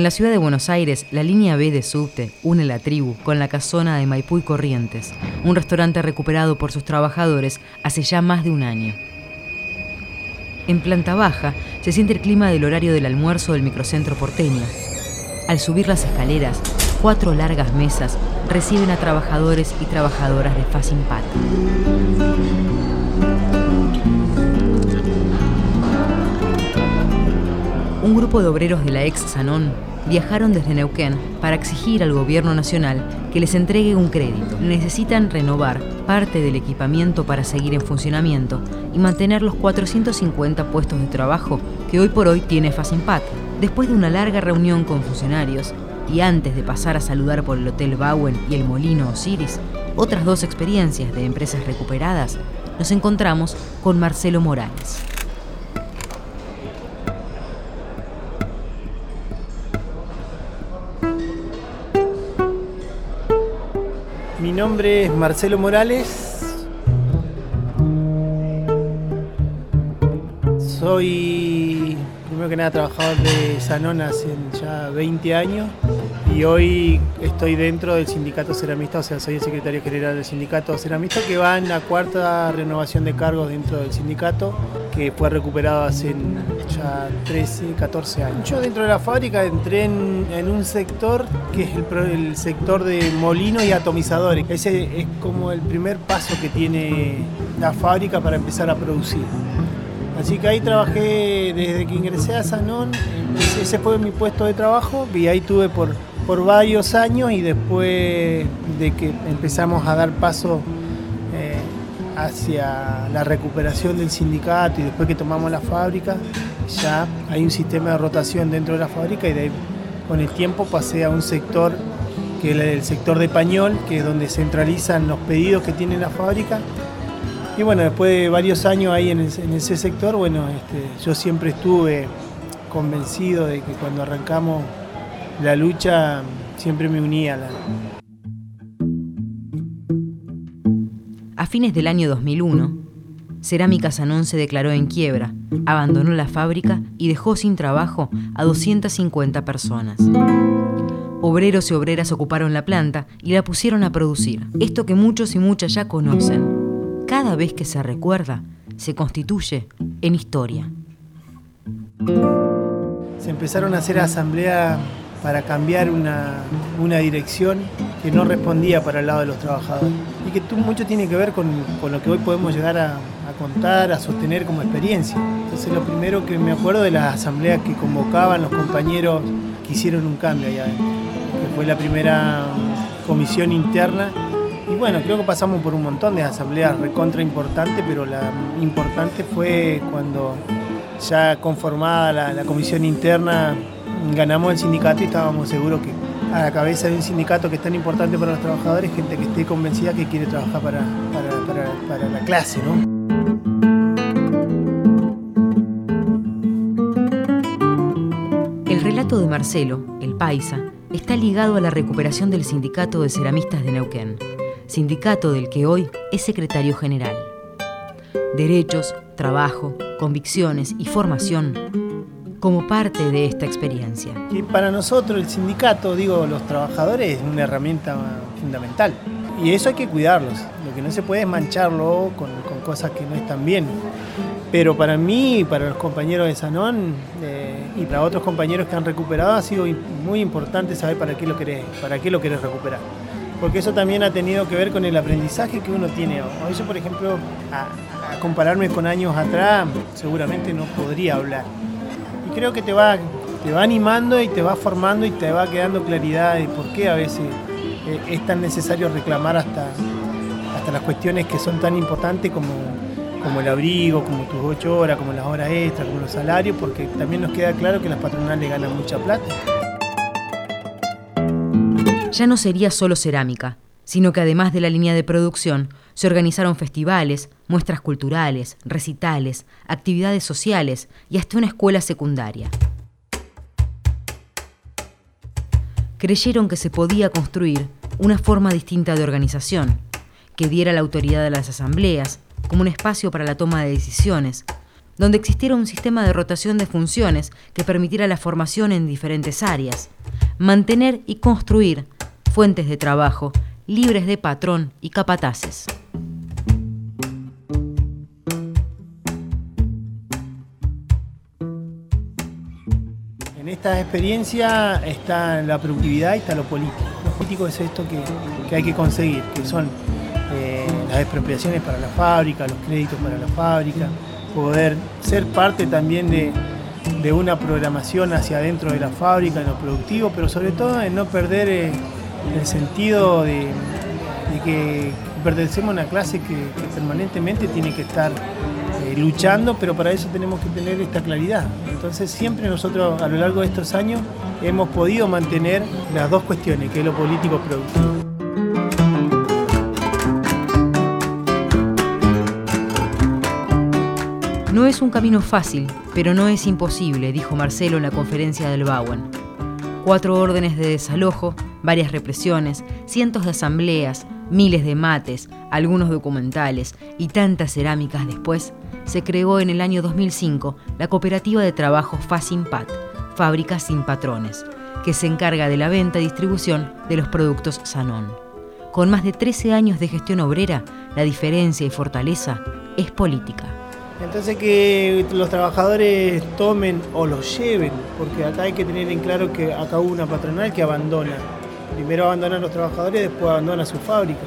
En la ciudad de Buenos Aires, la línea B de subte une la tribu con la casona de Maipú y Corrientes, un restaurante recuperado por sus trabajadores hace ya más de un año. En planta baja se siente el clima del horario del almuerzo del microcentro porteño. Al subir las escaleras, cuatro largas mesas reciben a trabajadores y trabajadoras de Facimpat. Un grupo de obreros de la ex Sanón viajaron desde Neuquén para exigir al gobierno nacional que les entregue un crédito. Necesitan renovar parte del equipamiento para seguir en funcionamiento y mantener los 450 puestos de trabajo que hoy por hoy tiene Facimpat. Después de una larga reunión con funcionarios y antes de pasar a saludar por el Hotel Bowen y el Molino Osiris, otras dos experiencias de empresas recuperadas, nos encontramos con Marcelo Morales. Nombre es Marcelo Morales. Soy, primero que nada, trabajador de Sanón hace ya 20 años y hoy estoy dentro del sindicato ceramista, o sea, soy el secretario general del sindicato ceramista que va en la cuarta renovación de cargos dentro del sindicato, que fue recuperado hace ya 13, 14 años. Yo dentro de la fábrica entré en, un sector que es el, sector de molinos y atomizadores. Ese es como el primer paso que tiene la fábrica para empezar a producir. Así que ahí trabajé desde que ingresé a Sanón, ese fue mi puesto de trabajo y ahí tuve por por varios años y después de que empezamos a dar paso hacia la recuperación del sindicato y después que tomamos la fábrica, ya hay un sistema de rotación dentro de la fábrica y de con el tiempo pasé a un sector que es el sector de pañol, que es donde centralizan los pedidos que tiene la fábrica. Y bueno, después de varios años ahí en, ese sector, bueno, este, yo siempre estuve convencido de que cuando arrancamos la lucha siempre me unía. A fines del año 2001, Cerámica Sanón se declaró en quiebra, abandonó la fábrica y dejó sin trabajo a 250 personas. Obreros y obreras ocuparon la planta y la pusieron a producir. Esto que muchos y muchas ya conocen. Cada vez que se recuerda, se constituye en historia. Se empezaron a hacer asambleas para cambiar una, dirección que no respondía para el lado de los trabajadores. Y que mucho tiene que ver con, lo que hoy podemos llegar a, contar, a sostener como experiencia. Entonces lo primero que me acuerdo de las asambleas que convocaban los compañeros que hicieron un cambio allá que fue la primera comisión interna. Y bueno, creo que pasamos por un montón de asambleas recontra importantes, pero la importante fue cuando ya conformada la, la comisión interna ganamos el sindicato y estábamos seguros que a la cabeza de un sindicato que es tan importante para los trabajadores, gente que esté convencida que quiere trabajar para, para, la clase. ¿no? El relato de Marcelo, el paisa, está ligado a la recuperación del sindicato de ceramistas de Neuquén, sindicato del que hoy es secretario general. Derechos, trabajo, convicciones y formación como parte de esta experiencia. Para nosotros el sindicato, digo, los trabajadores es una herramienta fundamental. Y eso hay que cuidarlos. Lo que no se puede es mancharlo con, cosas que no están bien. Pero para mí, para los compañeros de Sanón eh, y para otros compañeros que han recuperado, ha sido muy importante saber para qué lo querés, para qué lo querés recuperar. Porque eso también ha tenido que ver con el aprendizaje que uno tiene. Hoy yo, por ejemplo, a compararme con años atrás, seguramente no podría hablar creo que te va, te va animando y te va formando y te va quedando claridad de por qué a veces eh, es tan necesario reclamar hasta, hasta las cuestiones que son tan importantes como, como el abrigo, como tus ocho horas, como las horas extras, como los salarios, porque también nos queda claro que las patronales ganan mucha plata. Ya no sería solo cerámica, sino que además de la línea de producción, se organizaron festivales, muestras culturales, recitales, actividades sociales y hasta una escuela secundaria. Creyeron que se podía construir una forma distinta de organización, que diera la autoridad a las asambleas como un espacio para la toma de decisiones, donde existiera un sistema de rotación de funciones que permitiera la formación en diferentes áreas, mantener y construir fuentes de trabajo libres de patrón y capataces. En esta experiencia está la productividad y está lo político. Lo político es esto que, hay que conseguir, que son eh, las expropiaciones para la fábrica, los créditos para la fábrica, poder ser parte también de, una programación hacia adentro de la fábrica, en lo productivo, pero sobre todo en no perder eh, el sentido de, que pertenecemos a una clase que, permanentemente tiene que estar eh, luchando, pero para eso tenemos que tener esta claridad. Entonces siempre nosotros a lo largo de estos años hemos podido mantener las dos cuestiones, que es lo político productivo. No es un camino fácil, pero no es imposible, dijo Marcelo en la conferencia del Bauen. Cuatro órdenes de desalojo, varias represiones, cientos de asambleas, miles de mates, algunos documentales y tantas cerámicas después, se creó en el año 2005 la cooperativa de trabajo Fasimpat, Fábricas sin Patrones, que se encarga de la venta y distribución de los productos Sanón. Con más de 13 años de gestión obrera, la diferencia y fortaleza es política. Entonces que los trabajadores tomen o los lleven, porque acá hay que tener en claro que acá hubo una patronal que abandona. Primero abandona a los trabajadores, después abandona su fábrica.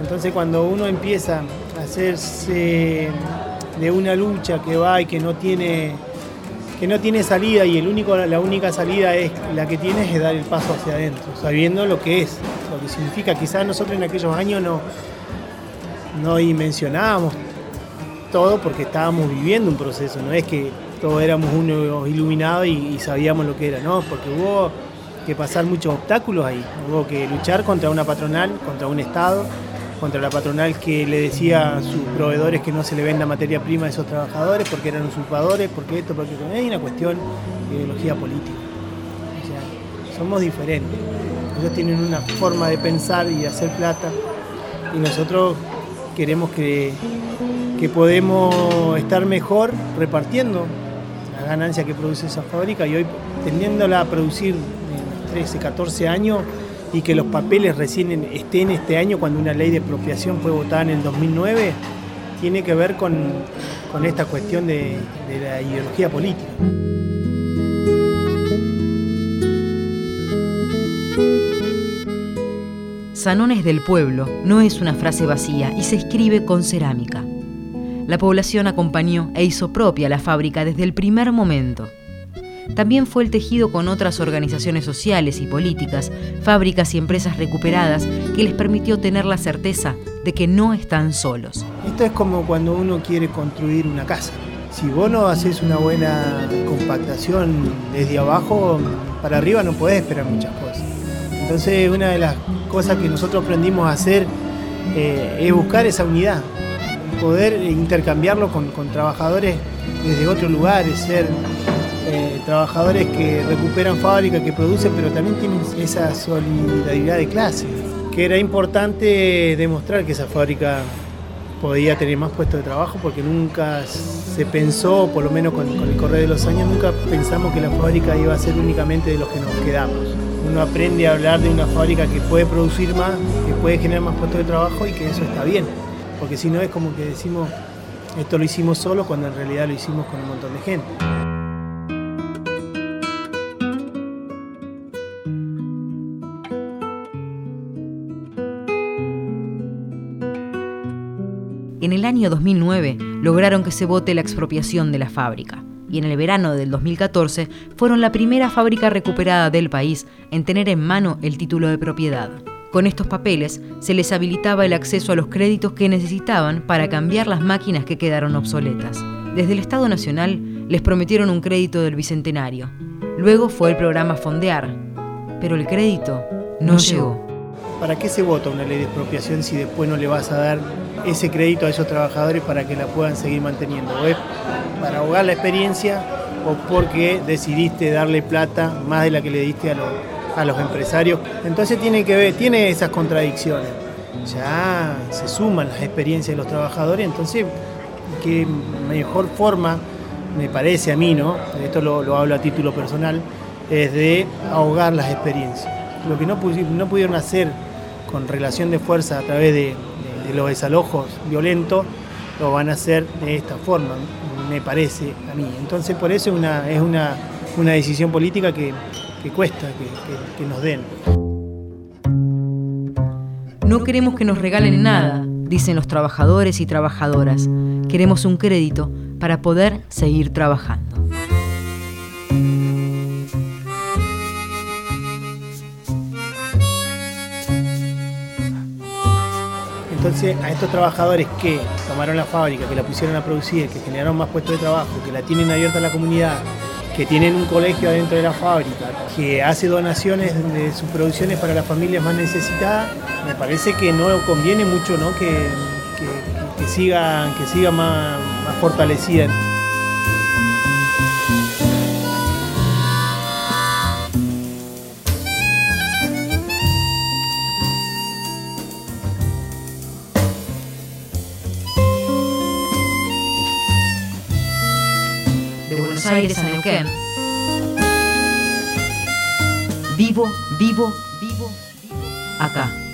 Entonces cuando uno empieza a hacerse de una lucha que va y que no tiene que no tiene salida y el único, la única salida es la que tiene es dar el paso hacia adentro, sabiendo lo que es, lo que significa. Quizás nosotros en aquellos años no, no dimensionábamos todo porque estábamos viviendo un proceso, no es que todos éramos unos iluminados y, sabíamos lo que era, no, porque hubo que pasar muchos obstáculos ahí, hubo que luchar contra una patronal, contra un Estado, contra la patronal que le decía a sus proveedores que no se le venda materia prima a esos trabajadores porque eran usurpadores, porque esto, porque hay una cuestión de ideología política. O sea, somos diferentes. Ellos tienen una forma de pensar y de hacer plata y nosotros queremos que que podemos estar mejor repartiendo la ganancia que produce esa fábrica y hoy teniéndola a producir 13, 14 años y que los papeles recién estén este año cuando una ley de expropiación fue votada en el 2009, tiene que ver con, esta cuestión de, de la ideología política. Sanones del pueblo no es una frase vacía y se escribe con cerámica. La población acompañó e hizo propia la fábrica desde el primer momento. También fue el tejido con otras organizaciones sociales y políticas, fábricas y empresas recuperadas que les permitió tener la certeza de que no están solos. Esto es como cuando uno quiere construir una casa. Si vos no haces una buena compactación desde abajo, para arriba no podés esperar muchas cosas. Entonces una de las cosas que nosotros aprendimos a hacer eh, es buscar esa unidad, poder intercambiarlo con, trabajadores desde otros lugares, ser eh, trabajadores que recuperan fábricas, que producen, pero también tienen esa solidaridad de clase, que era importante demostrar que esa fábrica podía tener más puestos de trabajo porque nunca se pensó, por lo menos con, con el correr de los años, nunca pensamos que la fábrica iba a ser únicamente de los que nos quedamos. Uno aprende a hablar de una fábrica que puede producir más, que puede generar más puestos de trabajo y que eso está bien porque si no es como que decimos, esto lo hicimos solo cuando en realidad lo hicimos con un montón de gente. En el año 2009 lograron que se vote la expropiación de la fábrica y en el verano del 2014 fueron la primera fábrica recuperada del país en tener en mano el título de propiedad. Con estos papeles se les habilitaba el acceso a los créditos que necesitaban para cambiar las máquinas que quedaron obsoletas. Desde el Estado Nacional les prometieron un crédito del Bicentenario. Luego fue el programa Fondear, pero el crédito no, llegó. ¿Para qué se vota una ley de expropiación si después no le vas a dar ese crédito a esos trabajadores para que la puedan seguir manteniendo? ¿O es para ahogar la experiencia o porque decidiste darle plata más de la que le diste a los a los empresarios. Entonces tiene que ver, tiene esas contradicciones. Ya se suman las experiencias de los trabajadores, entonces qué mejor forma, me parece a mí, ¿no? Esto lo, hablo a título personal, es de ahogar las experiencias. Lo que no, no pudieron hacer con relación de fuerza a través de, los desalojos violentos, lo van a hacer de esta forma, me parece a mí. Entonces por eso es una, es una, decisión política que, cuesta que nos den. No queremos que nos regalen nada, dicen los trabajadores y trabajadoras. Queremos un crédito para poder seguir trabajando. Entonces, a estos trabajadores que tomaron la fábrica, que la pusieron a producir, que generaron más puestos de trabajo, que la tienen abierta a la comunidad, que tienen un colegio adentro de la fábrica, que hace donaciones de sus producciones para las familias más necesitadas, me parece que no conviene mucho ¿no? Que, que, que siga, que siga más fortalecida. Aires a Neuquén. Vivo, vivo, vivo, vivo. Acá.